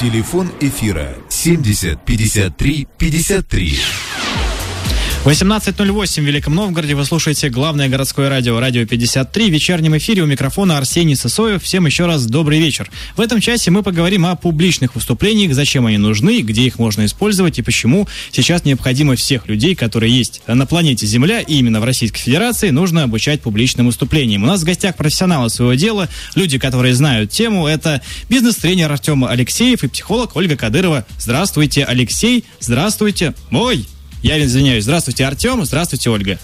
Телефон эфира 70 53 53. 18.08 в Великом Новгороде. Вы слушаете главное городское радио, радио 53. В вечернем эфире у микрофона Арсений Сысоев. Всем еще раз добрый вечер. В этом часе мы поговорим о публичных выступлениях, зачем они нужны, где их можно использовать и почему сейчас необходимо всех людей, которые есть на планете Земля и именно в Российской Федерации, нужно обучать публичным выступлениям. У нас в гостях профессионалы своего дела, люди, которые знают тему. Это бизнес-тренер Артем Алексеев и психолог Ольга Кадырова. Здравствуйте, Алексей. Здравствуйте. Ой, я извиняюсь. Здравствуйте, Артем. Здравствуйте, Ольга.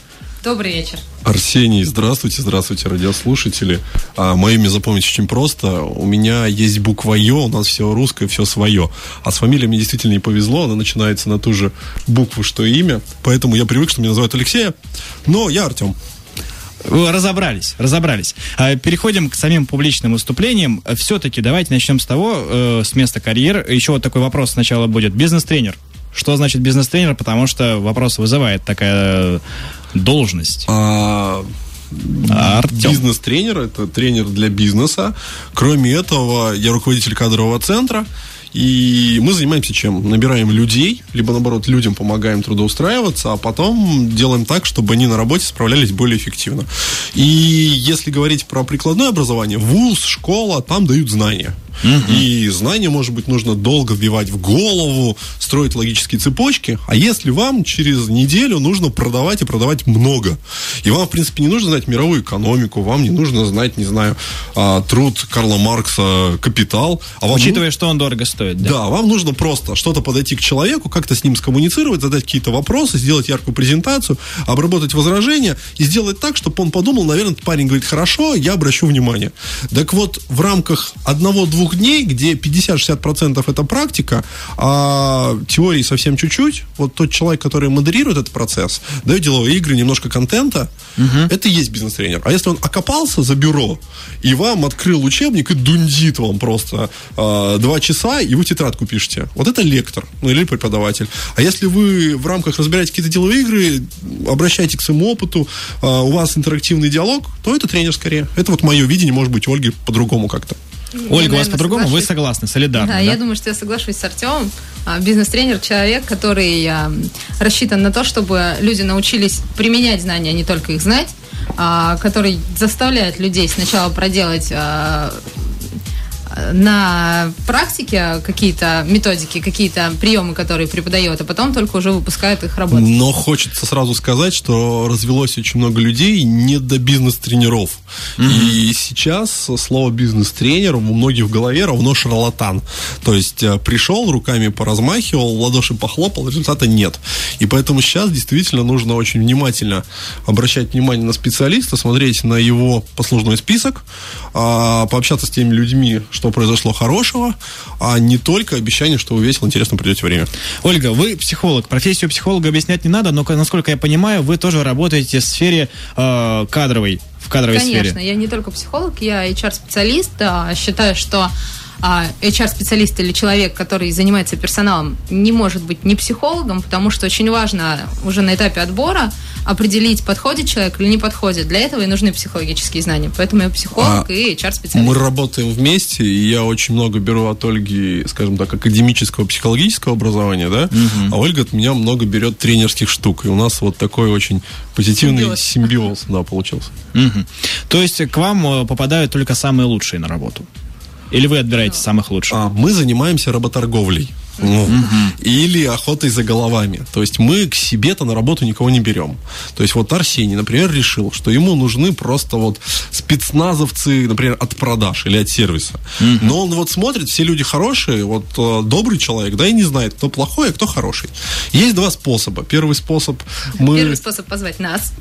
Добрый вечер. Арсений, здравствуйте, здравствуйте, радиослушатели. А, мое имя запомнить очень просто. У меня есть буква Ё, у нас все русское, все свое. А с фамилией мне действительно не повезло, она начинается на ту же букву, что и имя. Поэтому я привык, что меня называют Алексея, но я Артем. Разобрались, разобрались. А, Переходим к самим публичным выступлениям. Все-таки давайте начнем с того, э, с места карьер. Еще вот такой вопрос сначала будет. Бизнес-тренер. Что значит бизнес-тренер? Потому что вопрос вызывает такая должность. А, Артем. Бизнес-тренер, это тренер для бизнеса. Кроме этого, я руководитель кадрового центра. И мы занимаемся чем? Набираем людей, либо наоборот людям помогаем трудоустраиваться, а потом делаем так, чтобы они на работе справлялись более эффективно. И если говорить про прикладное образование, вуз, школа, там дают знания. И знания, может быть, нужно долго вбивать в голову, строить логические цепочки. А если вам через неделю нужно продавать и продавать много, и вам, в принципе, не нужно знать мировую экономику, вам не нужно знать, не знаю, а, труд Карла Маркса «Капитал». А вам Учитывая, что он дорого стоит. Да. да, вам нужно просто что-то подойти к человеку, как-то с ним скоммуницировать, задать какие-то вопросы, сделать яркую презентацию, обработать возражения и сделать так, чтобы он подумал, наверное, парень говорит, хорошо, я обращу внимание. Так вот, в рамках одного-двух дней, где 50-60% это практика, а теории совсем чуть-чуть, вот тот человек, который модерирует этот процесс, дает деловые игры, немножко контента, это и есть бизнес-тренер. А если он окопался за бюро и вам открыл учебник и дундит вам просто а, два часа, и вы тетрадку пишете, вот это лектор, ну или преподаватель. А если вы в рамках разбираете какие-то деловые игры, обращаетесь к своему опыту, а, у вас интерактивный диалог, то это тренер скорее. Это вот мое видение, может быть, Ольги по-другому как-то. Ольга, у вас по-другому? Вы согласны, солидарны, Да, да? я думаю, что я соглашусь с Артемом. А, Бизнес-тренер – человек, который а, рассчитан на то, чтобы люди научились применять знания, а не только их знать, а, который заставляет людей сначала проделать на практике какие-то методики, какие-то приемы, которые преподает, а потом только уже выпускает их работать. Но хочется сразу сказать, что развелось очень много людей не до бизнес-тренеров. И сейчас слово бизнес-тренер у многих в голове равно шарлатан. То есть э, пришел, руками поразмахивал, ладоши похлопал, результата нет. И поэтому сейчас действительно нужно очень внимательно обращать внимание на специалиста, смотреть на его послужной список, а, пообщаться с теми людьми, что произошло хорошего, а не только обещание, что вы весело, интересно придете время. Ольга, вы психолог. Профессию психолога объяснять не надо, но, насколько я понимаю, вы тоже работаете в сфере э, кадровой, в кадровой Конечно, сфере. я не только психолог, я HR-специалист. а, Считаю, что а, HR-специалист или человек, который занимается персоналом, не может быть не психологом, потому что очень важно уже на этапе отбора определить, подходит человек или не подходит. Для этого и нужны психологические знания. Поэтому я психолог А, и HR-специалист. Мы работаем вместе, и я очень много беру от Ольги, скажем так, академического, психологического образования, да, а Ольга от меня много берет тренерских штук, и у нас вот такой очень позитивный Симбиоз. симбиоз, да, получился. Мгм. То есть к вам э, попадают только самые лучшие на работу? Или вы отбираете самых лучших? А, мы занимаемся работорговлей. Ну, Или охотой за головами. То есть мы к себе-то на работу никого не берем. То есть вот Арсений, например, решил, что ему нужны просто вот спецназовцы, например, от продаж или от сервиса. Но он вот смотрит, все люди хорошие, вот э, добрый человек, да, и не знает, кто плохой, а кто хороший. Есть два способа. Первый способ мы... Первый способ позвать нас.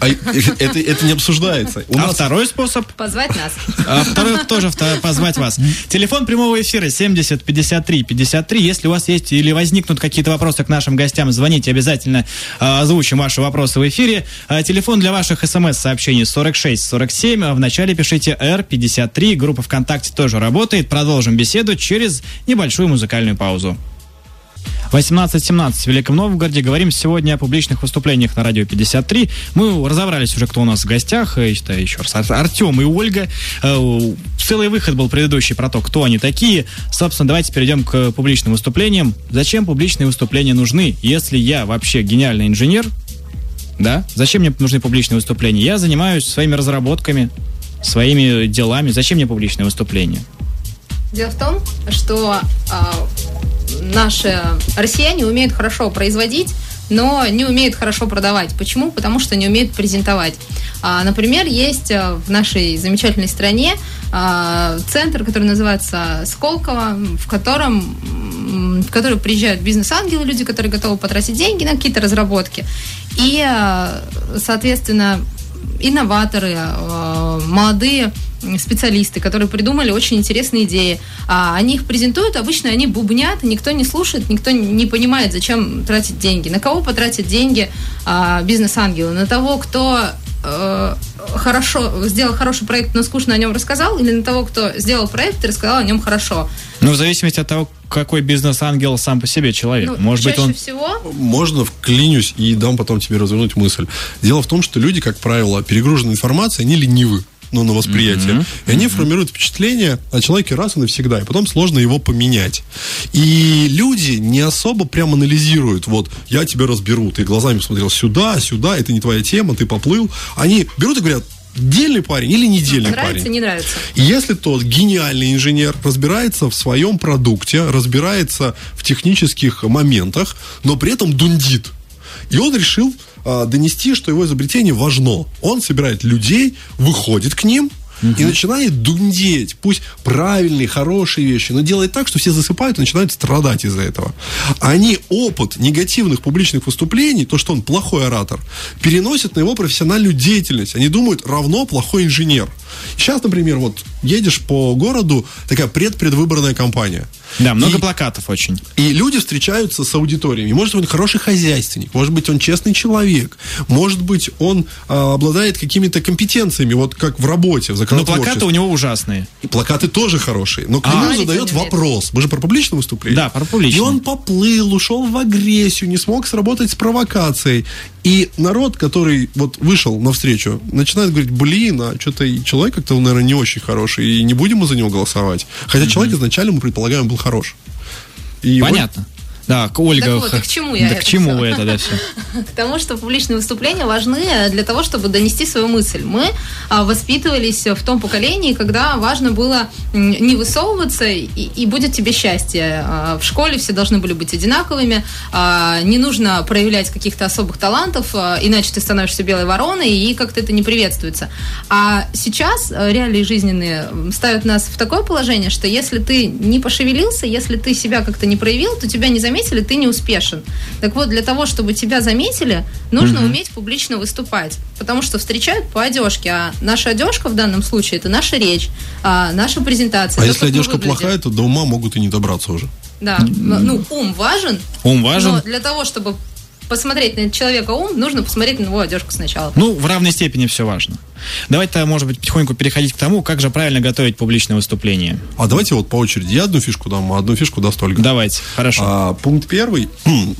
А, Это, это не обсуждается. У а нас второй способ? Позвать нас. А второй тоже позвать вас. Телефон прямого эфира 70 53 53. Если у вас есть или возникнут какие-то вопросы к нашим гостям, звоните обязательно, а, озвучим ваши вопросы в эфире. А, Телефон для ваших смс-сообщений 46 47. А В начале пишите R53. Группа ВКонтакте тоже работает. Продолжим беседу через небольшую музыкальную паузу. 18.17 в Великом Новгороде. Говорим сегодня о публичных выступлениях на радио 53. Мы разобрались уже, кто у нас в гостях. Я считаю, еще раз, Ар- Артем и Ольга. Э, Целый выход был предыдущий про то, кто они такие. Собственно, давайте перейдем к публичным выступлениям. Зачем публичные выступления нужны, если я вообще гениальный инженер, да? Зачем мне нужны публичные выступления? Я занимаюсь своими разработками, своими делами. Зачем мне публичные выступления? Дело в том, что а, наши россияне умеют хорошо производить, но не умеют хорошо продавать. Почему? Потому что не умеют презентовать. А, например, есть а, в нашей замечательной стране а, центр, который называется Сколково, в котором в который приезжают бизнес-ангелы, люди, которые готовы потратить деньги на какие-то разработки. И, а, соответственно, инноваторы, э, молодые специалисты, которые придумали очень интересные идеи. А они их презентуют, обычно они бубнят, никто не слушает, никто не понимает, зачем тратить деньги. На кого потратят деньги а, бизнес-ангелы? На того, кто э, хорошо сделал хороший проект, но скучно о нем рассказал, или на того, кто сделал проект и рассказал о нем хорошо? Ну, в зависимости от того, какой бизнес-ангел сам по себе человек. Ну, Может быть, чаще он... всего Можно вклинюсь и дам потом тебе развернуть мысль. Дело в том, что люди, как правило, перегружены информацией, они ленивы ну, на восприятие. И они формируют впечатление о человеке раз и навсегда, и потом сложно его поменять. И люди не особо прям анализируют, вот, я тебя разберу, ты глазами посмотрел сюда, сюда, это не твоя тема, ты поплыл. Они берут и говорят, дельный парень или не дельный нравится, парень. не нравится. И Если тот гениальный инженер разбирается в своем продукте, разбирается в технических моментах, но при этом дундит, и он решил а, донести, что его изобретение важно. Он собирает людей, выходит к ним и начинает дундеть. Пусть правильные, хорошие вещи, но делает так, что все засыпают и начинают страдать из-за этого. Они опыт негативных публичных выступлений, то, что он плохой оратор, переносят на его профессиональную деятельность. Они думают, равно плохой инженер. Сейчас, например, вот едешь по городу, такая предпредвыборная кампания. Да, много И- плакатов очень. и люди встречаются с аудиториями. Может быть, он хороший хозяйственник, может быть, он честный человек, может быть, он а, обладает какими-то компетенциями, вот как в работе, в Но плакаты у него ужасные. И плакаты тоже хорошие. Но к А. нему Говорить задает вопрос. Мы же про публичное выступление. Да, про публичное. И он поплыл, ушел в агрессию, не смог сработать с провокацией. И народ, который вот вышел навстречу, начинает говорить, блин, а что-то человек как-то, наверное, не очень хороший, и не будем мы за него голосовать. Хотя человек изначально, мы предполагаем, был хорош. И вот- Понятно. Да, к- Ольга... Так вот, к чему я Да это к чему всё? это, да, все. К тому, что публичные выступления важны для того, чтобы донести свою мысль. Мы а, воспитывались в том поколении, когда важно было не высовываться, и, и будет тебе счастье. А, В школе все должны были быть одинаковыми, а, не нужно проявлять каких-то особых талантов, иначе ты становишься белой вороной, и как-то это не приветствуется. А сейчас а, реалии жизненные ставят нас в такое положение, что если ты не пошевелился, если ты себя как-то не проявил, то тебя не заметили, ты не успешен. Так вот, для того, чтобы тебя заметили, нужно уметь публично выступать. Потому что встречают по одежке. А наша одежка в данном случае это наша речь, а, наша презентация. А если одежка плохая, то до ума могут и не добраться уже. Да. Ну, ум важен. Ум важен. Но для того, чтобы посмотреть на человека ум, нужно посмотреть на его одежку сначала. Ну, в равной степени все важно. Давайте, может быть, потихоньку переходить к тому, как же правильно готовить публичное выступление. А давайте вот по очереди. Я одну фишку дам, а одну фишку даст Ольга. Давайте, хорошо. А, пункт первый.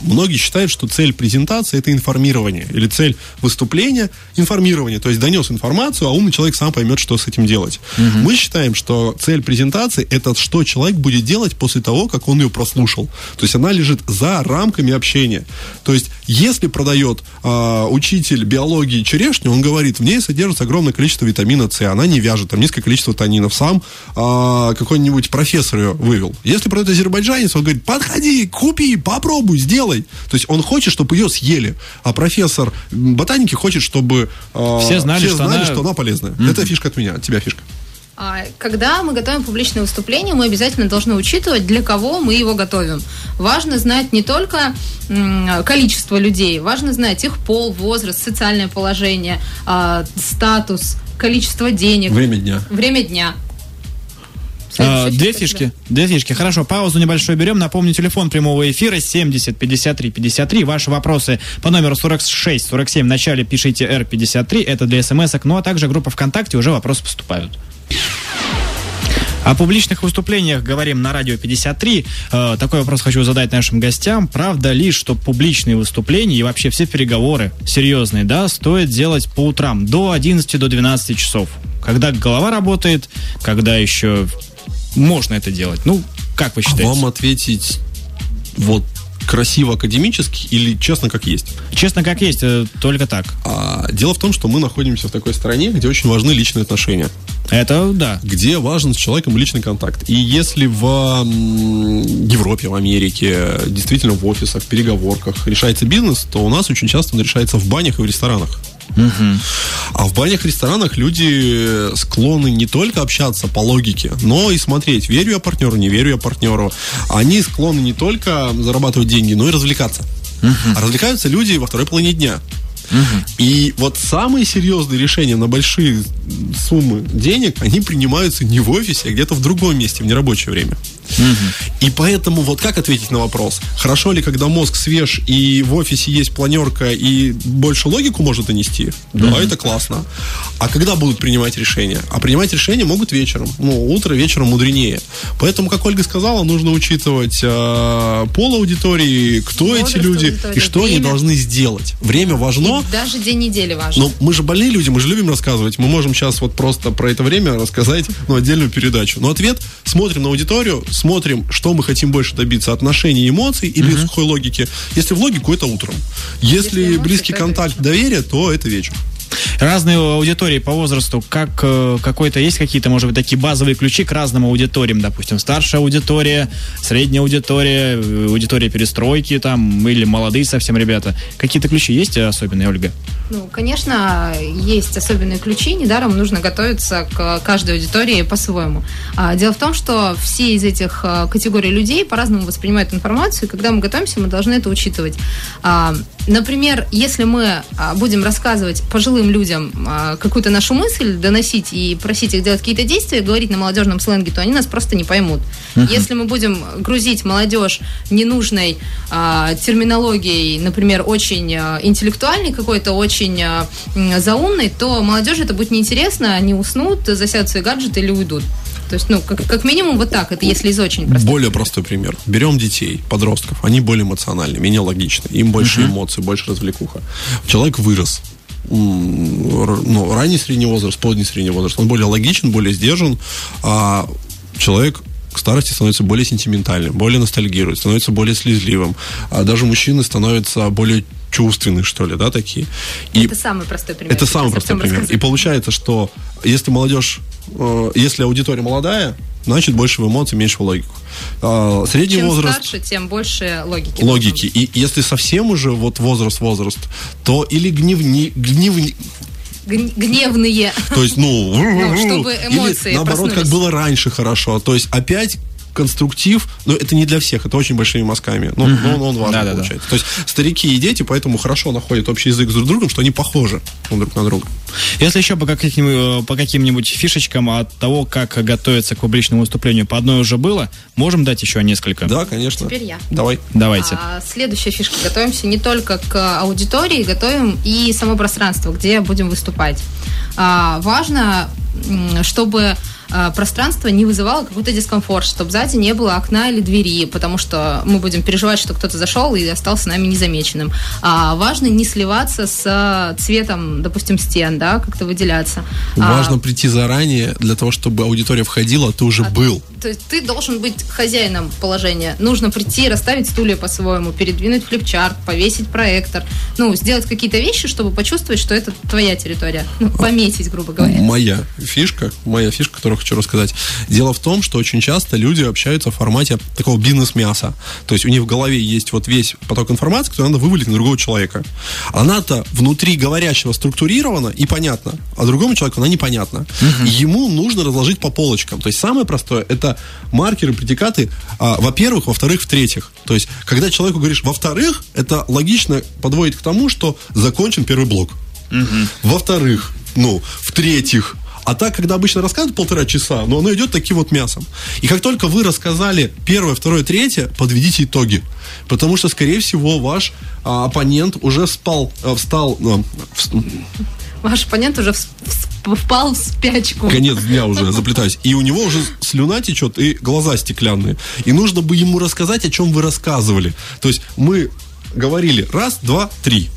Многие считают, что цель презентации это информирование. Или цель выступления информирование. То есть донес информацию, а умный человек сам поймет, что с этим делать. Мы считаем, что цель презентации это что человек будет делать после того, как он ее прослушал. То есть она лежит за рамками общения. То есть если продает а, учитель биологии черешню, он говорит, в ней содержится огромное количество витамина С, она не вяжет, там низкое количество танинов. Сам а, какой-нибудь профессор ее вывел. Если продает азербайджанец, он говорит, подходи, купи, попробуй, сделай. То есть он хочет, чтобы ее съели. А профессор ботаники хочет, чтобы а, Все знали, что она- что она полезная. Это фишка от меня, от тебя фишка. А, Когда мы готовим публичное выступление, мы обязательно должны учитывать, для кого мы его готовим. Важно знать не только количество людей, важно знать их пол, возраст, социальное положение, а, статус, количество денег, Время дня. время дня. А, Две фишки. Две фишки. Хорошо, паузу небольшую берем. Напомню, телефон прямого эфира 70 53 53. Ваши вопросы по номеру 46 47 в начале пишите R53. Это для смс-ок. Ну, а также группа ВКонтакте уже вопросы поступают. О публичных выступлениях говорим на радио 53. Э, такой вопрос хочу задать нашим гостям. Правда ли, что публичные выступления и вообще все переговоры серьезные, да, стоит делать по утрам до 11 до 12 часов? Когда голова работает, когда еще можно это делать? Ну, как вы считаете? А вам ответить вот красиво академически или честно как есть? Честно как есть, э, только так. А, дело в том, что мы находимся в такой стране, где очень важны личные отношения. Это да. Где важен с человеком личный контакт. И если в Европе, в Америке, действительно в офисах, в переговорках решается бизнес, то у нас очень часто он решается в банях и в ресторанах. Угу. А в банях, ресторанах люди склонны не только общаться по логике, но и смотреть, верю я партнеру, не верю я партнеру. Они склонны не только зарабатывать деньги, но и развлекаться. Угу. А развлекаются люди во второй половине дня. Угу. И вот самые серьезные решения на большие суммы денег, они принимаются не в офисе, а где-то в другом месте, в нерабочее время. Угу. И поэтому вот как ответить на вопрос? Хорошо ли, когда мозг свеж и в офисе есть планерка и больше логику может донести? Да, угу. это классно. А когда будут принимать решения? А принимать решения могут вечером. Ну, утро вечером мудренее. Поэтому, как Ольга сказала, нужно учитывать э, пол аудитории, кто Возраст эти люди и что время. они должны сделать. Время важно. И даже день недели важно. Но мы же больные люди, мы же любим рассказывать. Мы можем сейчас вот просто про это время рассказать ну, отдельную передачу. Но ответ смотрим на аудиторию, смотрим, что мы хотим больше добиться, отношений, эмоций или uh-huh. сухой логики. Если в логику, это утром. Если, Если близкий контакт, доверие, то это вечер. Разные аудитории по возрасту, как э, какой-то есть какие-то, может быть, такие базовые ключи к разным аудиториям, допустим, старшая аудитория, средняя аудитория, э, аудитория перестройки там, или молодые совсем ребята. Какие-то ключи есть особенные, Ольга? Ну, конечно, есть особенные ключи, недаром нужно готовиться к каждой аудитории по-своему. А, дело в том, что все из этих э, категорий людей по-разному воспринимают информацию, и когда мы готовимся, мы должны это учитывать. А, например, если мы а, будем рассказывать пожилым людям какую-то нашу мысль, доносить и просить их делать какие-то действия, говорить на молодежном сленге, то они нас просто не поймут. Uh-huh. Если мы будем грузить молодежь ненужной терминологией, например, очень интеллектуальной какой-то, очень заумный, то молодежи это будет неинтересно, они уснут, засядут свои гаджеты или уйдут. То есть, ну, как, как минимум вот так, это если из очень простых. Более простой пример. Берем детей, подростков, они более эмоциональны, менее логичны, им больше uh-huh. эмоций, больше развлекуха. Человек вырос, ну, ранний средний возраст, поздний средний возраст, он более логичен, более сдержан, а человек к старости становится более сентиментальным, более ностальгирует, становится более слезливым. А даже мужчины становятся более чувственные, что ли, да, такие. И это самый простой пример. Это самый простой пример. Рассказать. И получается, что если молодежь, э, если аудитория молодая, значит больше в эмоции, меньше в логику. А, средний Чем возраст... старше, тем больше логики. Логики. И если совсем уже вот возраст, возраст, то или гневни, гневни, гневные. То есть, ну, ну чтобы эмоции или, наоборот, как было раньше хорошо. То есть опять конструктив, но это не для всех, это очень большими мазками. Но, угу. но он, он важный да, получается. Да, да. То есть старики и дети поэтому хорошо находят общий язык с друг другом, что они похожи друг на друга. Если еще по каким-нибудь, по каким-нибудь фишечкам от того, как готовиться к публичному выступлению, по одной уже было, можем дать еще несколько? Да, конечно. Теперь я. Давай. Давайте. А, следующая фишка. Готовимся не только к аудитории, готовим и само пространство, где будем выступать. А, важно, чтобы а, пространство не вызывало какой-то дискомфорт, чтобы сзади не было окна или двери, потому что мы будем переживать, что кто-то зашел и остался нами незамеченным. А важно не сливаться с цветом, допустим, стен, да, как-то выделяться. Важно а, прийти заранее для того, чтобы аудитория входила, а ты уже а, был. То есть ты должен быть хозяином положения. Нужно прийти, расставить стулья по-своему, передвинуть флипчарт, повесить проектор, ну, сделать какие-то вещи, чтобы почувствовать, что это твоя территория. Ну, пометить, грубо говоря. Моя фишка, моя фишка, которую хочу рассказать. Дело в том, что очень часто люди общаются в формате такого бизнес-мяса. То есть у них в голове есть вот весь поток информации, который надо вывалить на другого человека. Она-то внутри говорящего структурирована и понятна, а другому человеку она непонятна. Угу. Ему нужно разложить по полочкам. То есть самое простое это маркеры, предикаты, а, во-первых, во-вторых, в-третьих. То есть, когда человеку говоришь во-вторых, это логично подводит к тому, что закончен первый блок. Угу. Во-вторых, ну, в-третьих, а так, когда обычно рассказывают полтора часа, но оно идет таким вот мясом. И как только вы рассказали первое, второе, третье, подведите итоги. Потому что, скорее всего, ваш а, оппонент уже спал, а, встал... А, в, ваш оппонент уже впал в спячку. Конец дня уже, заплетаюсь. И у него уже слюна течет и глаза стеклянные. И нужно бы ему рассказать, о чем вы рассказывали. То есть мы говорили раз, два, три.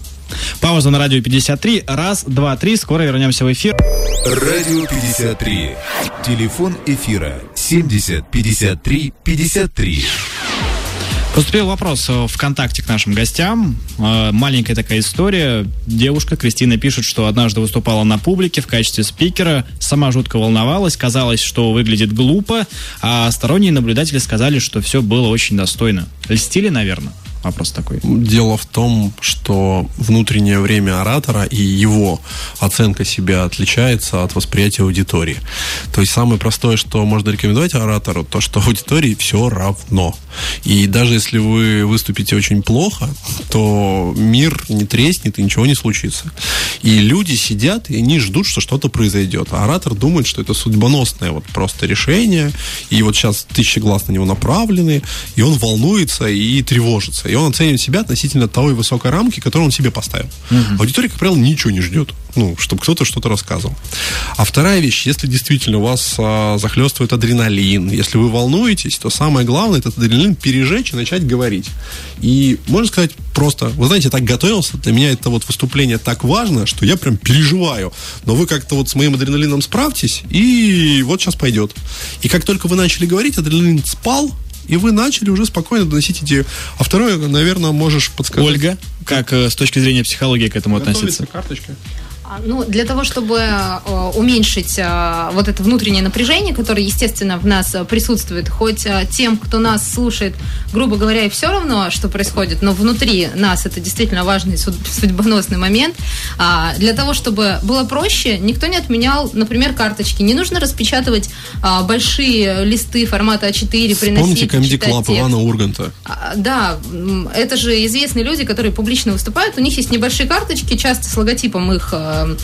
Пауза на радио 53. Раз, два, три. Скоро вернемся в эфир. Радио 53. Телефон эфира 70 53 53. Поступил вопрос ВКонтакте к нашим гостям. Э, Маленькая такая история. Девушка Кристина пишет, что однажды выступала на публике в качестве спикера, сама жутко волновалась, казалось, что выглядит глупо, а сторонние наблюдатели сказали, что все было очень достойно. Льстили, наверное? Вопрос такой. Дело в том, что внутреннее время оратора и его оценка себя отличается от восприятия аудитории. То есть самое простое, что можно рекомендовать оратору, то, что аудитории все равно. И даже если вы выступите очень плохо, то мир не треснет и ничего не случится. И люди сидят, и они ждут, что что-то произойдет. А оратор думает, что это судьбоносное вот просто решение, и вот сейчас тысячи глаз на него направлены, и он волнуется и тревожится. И он оценивает себя относительно той высокой рамки, которую он себе поставил. Аудитория, как правило, ничего не ждет, ну, чтобы кто-то что-то рассказывал. А вторая вещь, если действительно у вас а, захлестывает адреналин, если вы волнуетесь, то самое главное этот адреналин пережечь и начать говорить. И можно сказать просто, вы знаете, я так готовился, для меня это вот выступление так важно, что я прям переживаю. Но вы как-то вот с моим адреналином справьтесь, и вот сейчас пойдет. И как только вы начали говорить, адреналин спал, и вы начали уже спокойно доносить идею. А второе, наверное, можешь подсказать. Ольга, как э, с точки зрения психологии к этому относиться? карточка. А, Ну, для того, чтобы э, уменьшить э, вот это внутреннее напряжение, которое, естественно, в нас присутствует, хоть э, тем, кто нас слушает, грубо говоря, и все равно, что происходит, но внутри нас это действительно важный суд- судьбоносный момент. А, Для того, чтобы было проще, никто не отменял, например, карточки. Не нужно распечатывать а, большие листы формата А4, приносить, Вспомните текст. Ивана Урганта. Да, это же известные люди, которые публично выступают. У них есть небольшие карточки, часто с логотипом их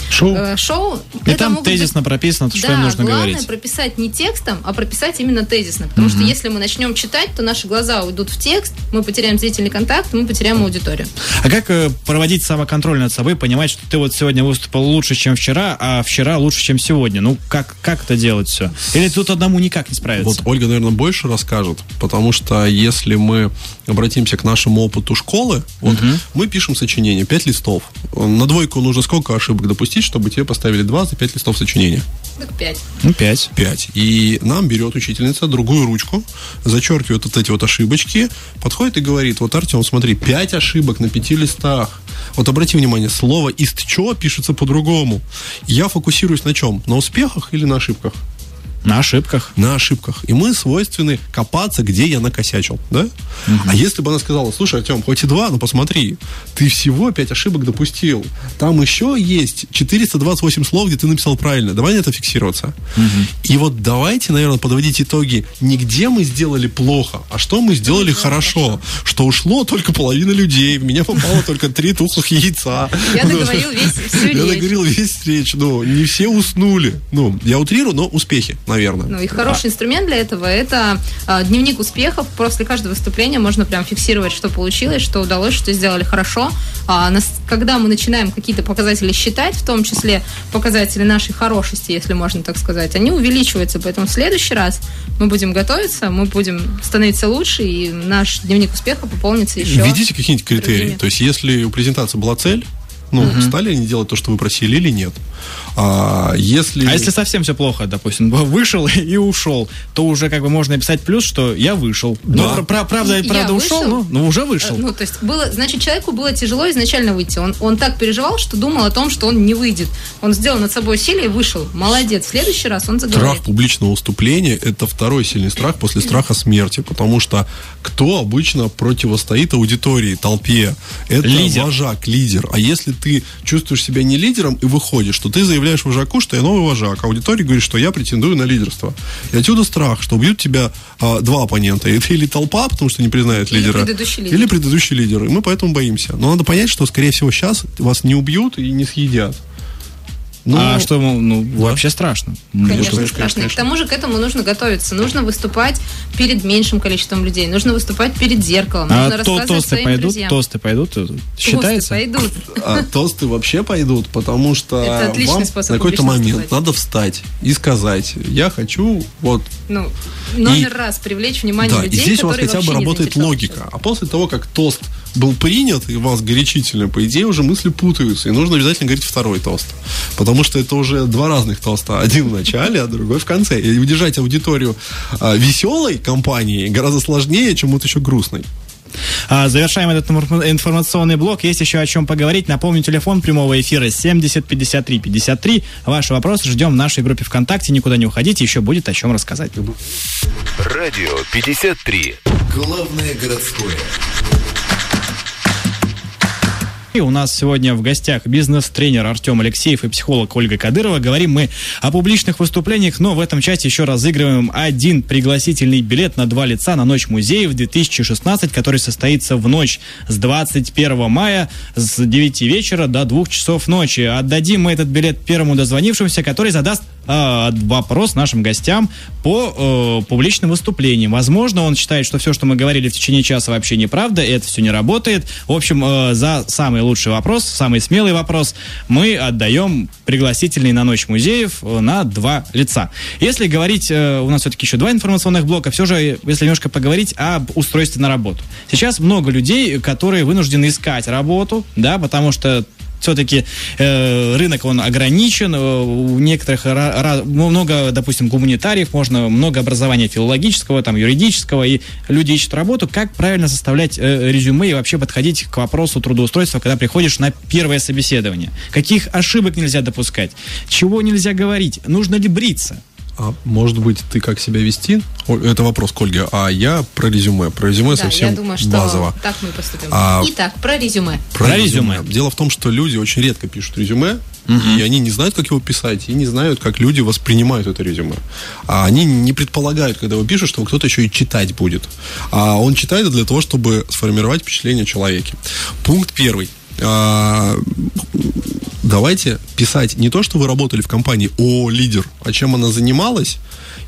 Шоу. э, шоу. И там могут быть- тезисно прописано, что да, им нужно главное говорить. прописать не текстом, а прописать именно тезисно. Потому что если мы начнем читать, то наши глаза уйдут в текст, мы потеряем зрительный контакт, мы потеряем аудиторию. А как э, проводить самоконтроль над собой, понимать, что ты вот сегодня выступил лучше, чем вчера, а вчера лучше, чем сегодня? Ну, как, как это делать все? Или тут одному никак не справиться? Вот Ольга, наверное, больше расскажет, потому что если мы обратимся к нашему опыту школы, вот мы пишем сочинение, 5 листов. На двойку нужно сколько ошибок допустить, чтобы тебе поставили 2 за 5 листов сочинения? Так пять. Ну, пять. 5. И нам берет учительница другую ручку, зачеркивает вот эти вот ошибочки, подходит и говорит, вот, Артем, смотри, 5 ошибок на 5 листах. Вот обрати внимание, слово «истчё» пишется по-другому. Я фокусируюсь на чем? На успехах или на ошибках? На ошибках. на ошибках. И мы свойственны копаться, где я накосячил, да? А если бы она сказала, слушай, Артем, хоть и два, но посмотри, ты всего пять ошибок допустил. Там еще есть 428 слов, где ты написал правильно. Давай на это фиксироваться. И вот давайте, наверное, подводить итоги не где мы сделали плохо, а что мы сделали хорошо. Что ушло только половина людей, в меня попало только три тухлых яйца. Я договорил весь, всю Я речь. договорил весь речь. Ну, не все уснули. Ну, я утрирую, но успехи, наверное. Ну и хороший инструмент для этого это а, дневник успехов. После каждого выступления можно прям фиксировать, что получилось, что удалось, что сделали хорошо. А, нас- когда мы начинаем какие-то показатели считать, в том числе показатели нашей хорошести, если можно так сказать, они увеличиваются. Поэтому в следующий раз мы будем готовиться, мы будем становиться лучше, и наш дневник успеха пополнится еще. Введите какие-нибудь критерии. другими. То есть, если у презентации была цель, ну, стали они делать то, что вы просили или нет. А если... А если совсем все плохо, допустим, вышел и ушел, то уже как бы можно написать плюс, что я вышел. Ну, Да. пра- правда, Я правда ушел, вышел? ну, ну, уже вышел. Э, Ну, то есть было, значит, человеку было тяжело изначально выйти. Он, он так переживал, что думал о том, что он не выйдет. Он сделал над собой усилие и вышел. Молодец. В следующий раз он заговорит. Страх публичного выступления – это второй сильный страх после страха смерти, потому что кто обычно противостоит аудитории, толпе? Это Лидер. вожак, лидер. А если ты чувствуешь себя не лидером и выходишь, то ты заявляешь вожаку, что я новый вожак, а аудитория говорит, что я претендую на лидерство. И отсюда страх, что убьют тебя а, два оппонента. Это или толпа, потому что не признает Или лидера, предыдущий лидер. или предыдущий лидер. И мы поэтому боимся. Но надо понять, что, скорее всего, сейчас вас не убьют и не съедят. Ну, а что, ну, вообще страшно. Конечно, конечно, страшно. И конечно. к тому же к этому нужно готовиться. Нужно выступать перед меньшим количеством людей. Нужно выступать перед зеркалом. А нужно то, тосты своим пойдут, друзьям. тосты пойдут, э, Тосты считается? пойдут. А тосты вообще пойдут, потому что Это отличный вам способ на какой-то момент выступать. надо встать и сказать, я хочу вот Ну, номер раз привлечь внимание да, людей, и здесь у вас хотя бы работает логика. А после того, как тост был принят и вас горячительно, по идее, уже мысли путаются. И нужно обязательно говорить второй тост. Потому что это уже два разных тоста. Один в начале, а другой в конце. И удержать аудиторию а, веселой компанией гораздо сложнее, чем вот еще грустной. А, Завершаем этот информ- информационный блок. Есть еще о чем поговорить. Напомню, телефон прямого эфира 70 53 53. Ваши вопросы ждем в нашей группе ВКонтакте. Никуда не уходите, еще будет о чем рассказать. Радио 53. Главное городское. И у нас сегодня в гостях бизнес-тренер Артем Алексеев и психолог Ольга Кадырова. Говорим мы о публичных выступлениях, но в этом часе еще разыгрываем один пригласительный билет на два лица на Ночь музеев 2016, который состоится в ночь с 21 мая с 9 вечера до 2 часов ночи. Отдадим мы этот билет первому дозвонившемуся, который задаст э, вопрос нашим гостям по э, публичным выступлениям. Возможно, он считает, что все, что мы говорили в течение часа, вообще неправда, это все не работает. В общем, э, за самый лучший вопрос, самый смелый вопрос мы отдаем пригласительный на Ночь музеев на два лица. Если говорить, э, у нас все-таки еще два информационных блока, все же, если немножко поговорить об устройстве на работу. Сейчас много людей, которые вынуждены искать работу, да, потому что все-таки э, рынок он ограничен, э, у некоторых много, допустим, гуманитариев, можно много образования филологического, там юридического, и люди ищут работу. Как правильно составлять э, резюме и вообще подходить к вопросу трудоустройства, когда приходишь на первое собеседование? Каких ошибок нельзя допускать? Чего нельзя говорить? Нужно ли бриться? А может быть, ты как себя вести? О, Это вопрос к Ольге. А я про резюме. Про резюме Да, совсем я думаю, что базово. так мы и поступим. А- Итак, про резюме. Про резюме. Дело в том, что люди очень редко пишут резюме, и они не знают, как его писать, и не знают, как люди воспринимают это резюме. А они не предполагают, когда его пишут, что кто-то еще и читать будет. А он читает для того, чтобы сформировать впечатление о человеке. Пункт первый. А, давайте писать не то, что вы работали в компании о лидер, а чем она занималась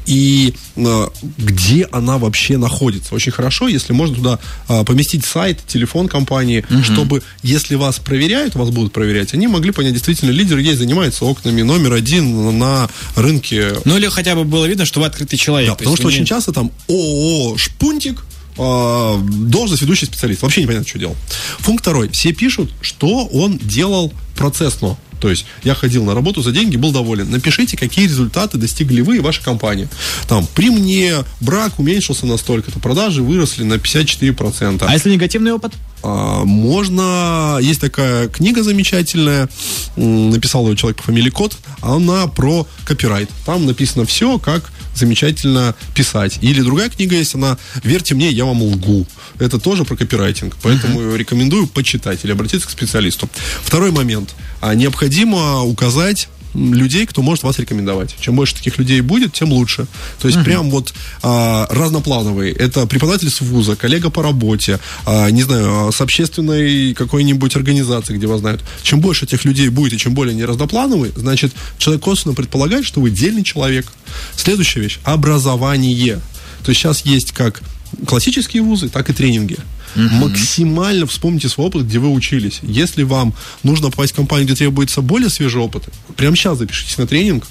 и э, где она вообще находится. Очень хорошо, если можно туда э, поместить сайт, телефон компании, чтобы, если вас проверяют, вас будут проверять, они могли понять, действительно, лидер есть, занимается окнами номер один на рынке Ну или хотя бы было видно, что вы открытый человек. да, То потому что не- очень часто там ООО «Шпунтик», а, должность ведущий специалист. Вообще непонятно, что делал. Пункт второй. Все пишут, что он делал процессно. То есть я ходил на работу за деньги, был доволен. Напишите, какие результаты достигли вы и ваша компания. Там, при мне брак уменьшился на столько-то, продажи выросли на 54%. А если негативный опыт? А, Можно... Есть такая книга замечательная, написал ее человек по фамилии Кот, она про копирайт. Там написано все, как замечательно писать. Или другая книга есть, она «Верьте мне, я вам лгу». Это тоже про копирайтинг, поэтому рекомендую почитать или обратиться к специалисту. Второй момент. А, Необходимо указать людей, кто может вас рекомендовать. Чем больше таких людей будет, тем лучше. То есть прям вот а, разноплановые. Это преподаватель с вуза, коллега по работе, а, не знаю, а, с общественной какой-нибудь организации, где вас знают. Чем больше этих людей будет и чем более они разноплановые, значит, человек косвенно предполагает, что вы дельный человек. Следующая вещь. Образование. То есть сейчас есть как классические вузы, так и тренинги. Максимально вспомните свой опыт, где вы учились. Если вам нужно попасть в компанию, где требуется более свежий опыт, прямо сейчас запишитесь на тренинг.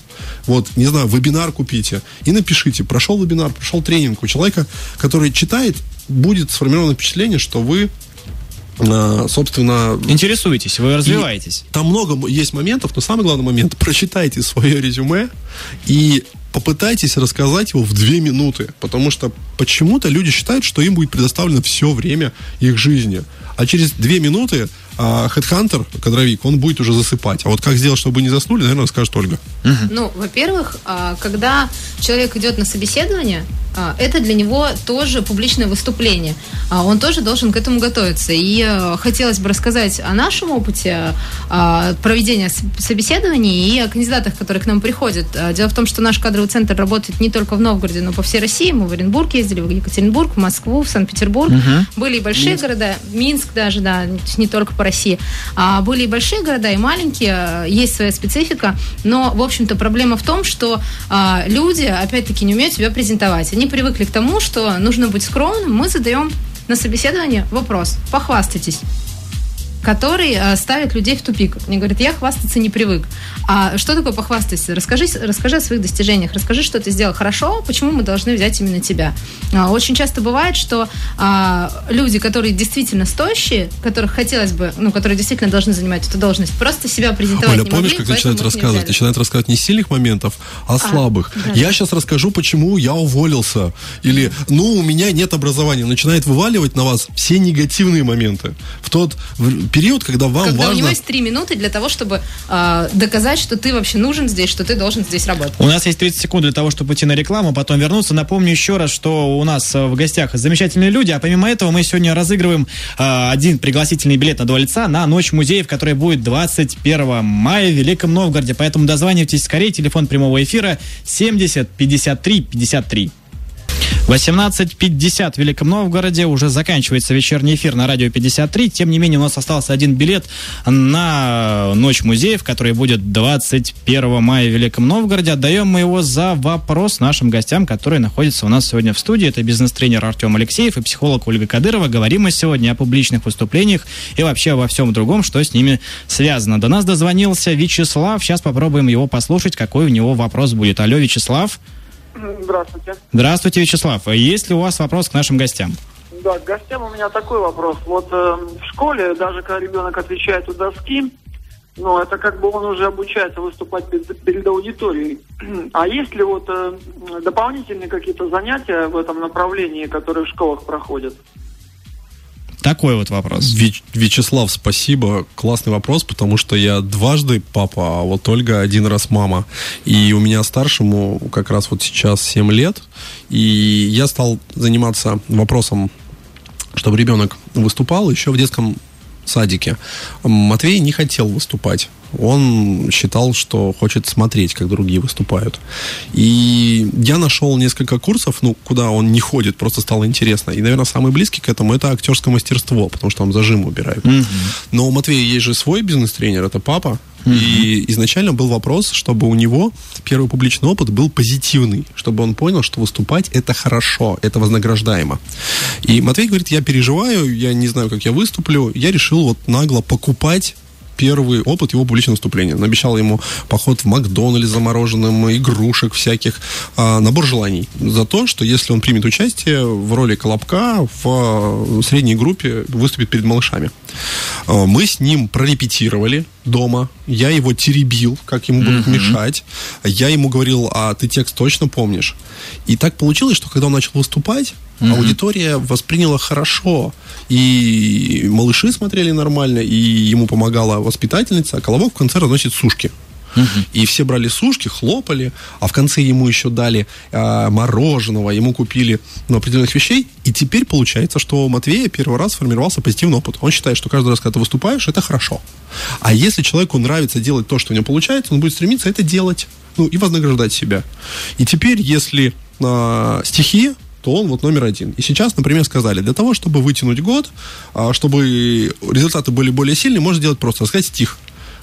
Вот, не знаю, вебинар купите и напишите, прошел вебинар, прошел тренинг. У человека, который читает, будет сформировано впечатление, что вы, э, собственно, Интересуетесь, вы развиваетесь. там много есть моментов, но самый главный момент, прочитайте свое резюме и попытайтесь рассказать его в две минуты, потому что почему-то люди считают, что им будет предоставлено все время их жизни, а через две минуты а, хедхантер, кадровик, он будет уже засыпать. А вот как сделать, чтобы не заснули, наверное, скажет Ольга. Ну, во-первых, а, когда человек идет на собеседование, а, это для него тоже публичное выступление. А, Он тоже должен к этому готовиться. И э, хотелось бы рассказать о нашем опыте а, проведения собеседований и о кандидатах, которые к нам приходят. А, Дело в том, что наш кадровый кадровый центр работает не только в Новгороде, но по всей России. Мы в Оренбург ездили, в Екатеринбург, в Москву, в Санкт-Петербург. Угу. Были и большие Минск. города, Минск даже, да, не только по России. А были и большие города, и маленькие, есть своя специфика. Но, в общем-то, проблема в том, что а, люди, опять-таки, не умеют себя презентовать. Они привыкли к тому, что нужно быть скромным. Мы задаем на собеседование вопрос. Похвастайтесь который э, ставит людей в тупик. Они говорят, я хвастаться не привык. А что такое похвастаться? Расскажи, расскажи о своих достижениях, расскажи, что ты сделал хорошо, почему мы должны взять именно тебя. А, очень часто бывает, что а, люди, которые действительно стоящие, которых хотелось бы, ну, которые действительно должны занимать эту должность, просто себя презентовать Оля, не помнишь, могли, как начинают рассказывать? Начинают рассказывать не сильных моментов, а, а слабых. Да, я сейчас расскажу, почему я уволился. Или, ну, у меня нет образования. Начинает вываливать на вас все негативные моменты. В тот период, когда вам когда важно... у него есть три минуты для того, чтобы э, доказать, что ты вообще нужен здесь, что ты должен здесь работать. У нас есть 30 секунд для того, чтобы идти на рекламу, потом вернуться. Напомню еще раз, что у нас э, в гостях замечательные люди, а помимо этого мы сегодня разыгрываем э, один пригласительный билет на два лица на Ночь музеев, которая будет 21 мая в Великом Новгороде. Поэтому дозванивайтесь скорее. Телефон прямого эфира 70 53 53. 18.50 в Великом Новгороде. Уже заканчивается вечерний эфир на радио 53. Тем не менее, у нас остался один билет на Ночь музеев, который будет 21 мая в Великом Новгороде. Отдаем мы его за вопрос нашим гостям, которые находятся у нас сегодня в студии. Это бизнес-тренер Артем Алексеев и психолог Ольга Кадырова. Говорим мы сегодня о публичных выступлениях и вообще обо всем другом, что с ними связано. До нас дозвонился Вячеслав. Сейчас попробуем его послушать, какой у него вопрос будет. Алло, Вячеслав. Здравствуйте. Здравствуйте, Вячеслав. Есть ли у вас вопрос к нашим гостям? Да, к гостям у меня такой вопрос. Вот э, в школе, даже когда ребенок отвечает у доски, ну, это как бы он уже обучается выступать перед, перед аудиторией. А есть ли вот э, дополнительные какие-то занятия в этом направлении, которые в школах проходят? Такой вот вопрос. Вячеслав, спасибо. Классный вопрос, потому что я дважды папа, а вот Ольга один раз мама. И у меня старшему как раз вот сейчас 7 лет. И я стал заниматься вопросом, чтобы ребенок выступал еще в детском садике. Матвей не хотел выступать он считал, что хочет смотреть, как другие выступают. И я нашел несколько курсов, ну, куда он не ходит, просто стало интересно. И, наверное, самый близкий к этому это актерское мастерство, потому что там зажим убирают. Mm-hmm. Но у Матвея есть же свой бизнес-тренер, это папа. Mm-hmm. И изначально был вопрос, чтобы у него первый публичный опыт был позитивный, чтобы он понял, что выступать это хорошо, это вознаграждаемо. И Матвей говорит, я переживаю, я не знаю, как я выступлю. Я решил вот нагло покупать первый опыт его публичного выступления. Он обещал ему поход в Макдональдс замороженным, игрушек всяких, а, набор желаний. За то, что если он примет участие в роли Колобка в средней группе, выступит перед малышами. А, мы с ним прорепетировали дома. Я его теребил, как ему будут mm-hmm. мешать. Я ему говорил, а ты текст точно помнишь? И так получилось, что когда он начал выступать, mm-hmm. аудитория восприняла хорошо. И малыши смотрели нормально, и ему помогала воспитательница, а Колобок в конце разносит сушки. И все брали сушки, хлопали, а в конце ему еще дали э, мороженого, ему купили ну, определенных вещей. И теперь получается, что у Матвея первый раз сформировался позитивный опыт. Он считает, что каждый раз, когда ты выступаешь, это хорошо. А если человеку нравится делать то, что у него получается, он будет стремиться это делать. Ну, и вознаграждать себя. И теперь, если э, стихи то он вот номер один. И сейчас, например, сказали, для того, чтобы вытянуть год, а, чтобы результаты были более сильные, можно сделать просто рассказать стих.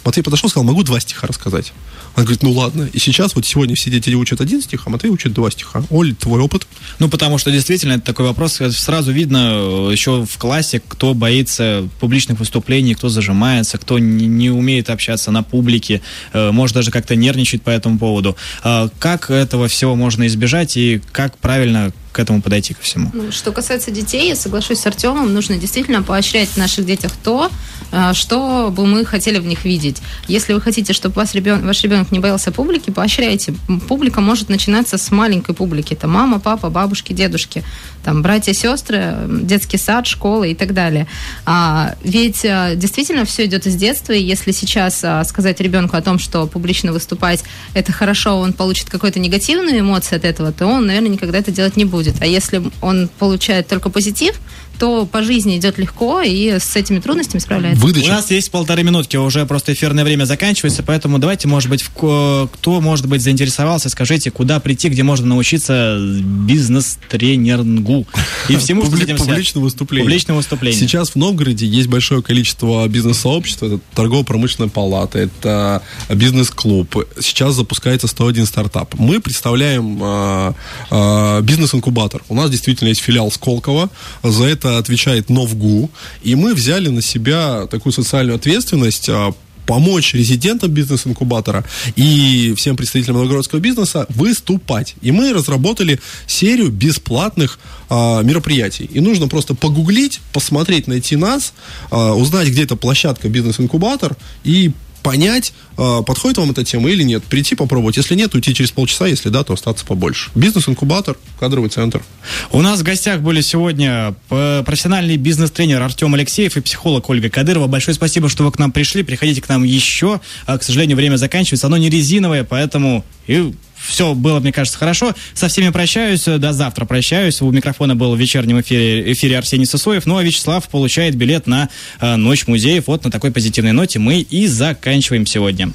Матвей подошел сказал, могу два стиха рассказать. Он говорит, ну ладно. И сейчас вот сегодня все дети учат один стих, а Матвей учит два стиха. Оль, твой опыт? Ну, потому что действительно это такой вопрос, сразу видно э, еще в классе, кто боится публичных выступлений, кто зажимается, кто не, не умеет общаться на публике, э, может даже как-то нервничать по этому поводу. А как этого всего можно избежать и как правильно к этому подойти ко всему. Ну, что касается детей, я соглашусь с Артемом, нужно действительно поощрять в наших детях то, э, что бы мы хотели в них видеть. Если вы хотите, чтобы ваш ребенок, ваш ребенок не боялся публики, поощряйте. Публика может начинаться с маленькой публики. Это мама, папа, бабушки, дедушки, там, братья, сестры, детский сад, школа и так далее. А, ведь э, действительно все идет из детства, и если сейчас а, сказать ребенку о том, что публично выступать это хорошо, он получит какую-то негативную эмоцию от этого, то он, наверное, никогда это делать не будет будет. А если он получает только позитив, кто по жизни идет легко и с этими трудностями справляется. Выдача. У нас есть полторы минутки, уже просто эфирное время заканчивается, поэтому давайте, может быть, кто, может быть, заинтересовался, скажите, куда прийти, где можно научиться бизнес-тренингу и всему, что Публи- Публичное выступление. Публичное выступление. Сейчас в Новгороде есть большое количество бизнес-сообществ, это торгово-промышленная палата, это бизнес-клуб. Сейчас запускается 101 стартап. Мы представляем э, э, бизнес-инкубатор. У нас действительно есть филиал Сколково, за это отвечает Новгу, и мы взяли на себя такую социальную ответственность э, помочь резидентам бизнес-инкубатора и всем представителям новгородского бизнеса выступать. И мы разработали серию бесплатных э, мероприятий. И нужно просто погуглить, посмотреть, найти нас, э, узнать, где эта площадка бизнес-инкубатор и понять, а, подходит вам эта тема или нет. Прийти попробовать. Если нет, уйти через полчаса. Если да, то остаться побольше. Бизнес-инкубатор, кадровый центр. У нас в гостях были сегодня э, профессиональный бизнес-тренер Артем Алексеев и психолог Ольга Кадырова. Большое спасибо, что вы к нам пришли. Приходите к нам еще. А, к сожалению, время заканчивается. Оно не резиновое, поэтому и все было, мне кажется, хорошо. Со всеми прощаюсь. До завтра прощаюсь. У микрофона был в вечернем эфире, эфире Арсений Сосоев. Ну а Вячеслав получает билет на э, Ночь музеев. Вот на такой позитивной ноте мы и заканчиваем сегодня.